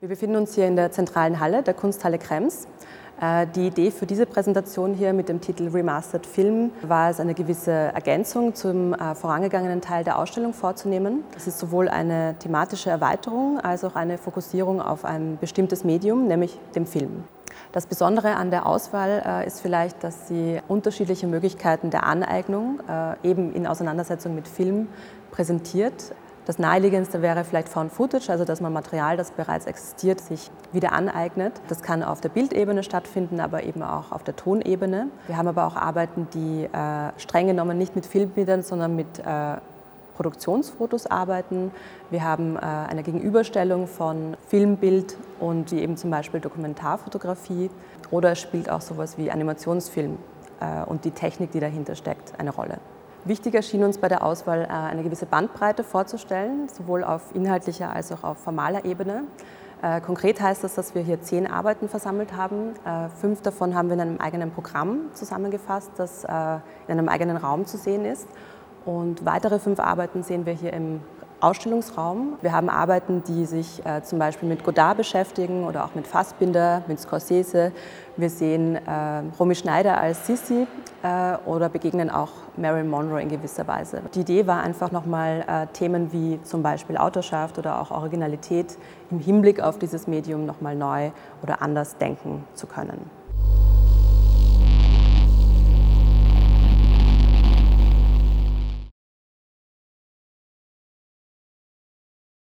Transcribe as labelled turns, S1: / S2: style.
S1: Wir befinden uns hier in der zentralen Halle, der Kunsthalle Krems. Äh, die Idee für diese Präsentation hier mit dem Titel Remastered Film war es, eine gewisse Ergänzung zum äh, vorangegangenen Teil der Ausstellung vorzunehmen. Es ist sowohl eine thematische Erweiterung als auch eine Fokussierung auf ein bestimmtes Medium, nämlich dem Film. Das Besondere an der Auswahl äh, ist vielleicht, dass sie unterschiedliche Möglichkeiten der Aneignung eben in Auseinandersetzung mit Film präsentiert. Das naheliegendste wäre vielleicht Found Footage, also dass man Material, das bereits existiert, sich wieder aneignet. Das kann auf der Bildebene stattfinden, aber eben auch auf der Tonebene. Wir haben aber auch Arbeiten, die äh, streng genommen nicht mit Filmbildern, sondern mit äh, Produktionsfotos arbeiten. Wir haben äh, eine Gegenüberstellung von Filmbild und eben zum Beispiel Dokumentarfotografie oder es spielt auch sowas wie Animationsfilm äh, und die Technik, die dahinter steckt, eine Rolle. Wichtig erschien uns bei der Auswahl, äh, eine gewisse Bandbreite vorzustellen, sowohl auf inhaltlicher als auch auf formaler Ebene. Äh, konkret heißt das, dass wir hier zehn Arbeiten versammelt haben. Äh, fünf davon haben wir in einem eigenen Programm zusammengefasst, das in einem eigenen Raum zu sehen ist. Und weitere fünf Arbeiten sehen wir hier im Ausstellungsraum. Wir haben Arbeiten, die sich äh, zum Beispiel mit Godard beschäftigen oder auch mit Fassbinder, mit Scorsese. Wir sehen äh, Romy Schneider als Sissi äh, oder begegnen auch Marilyn Monroe in gewisser Weise. Die Idee war einfach nochmal äh, Themen wie zum Beispiel Autorschaft oder auch Originalität im Hinblick auf dieses Medium nochmal neu oder anders denken zu können.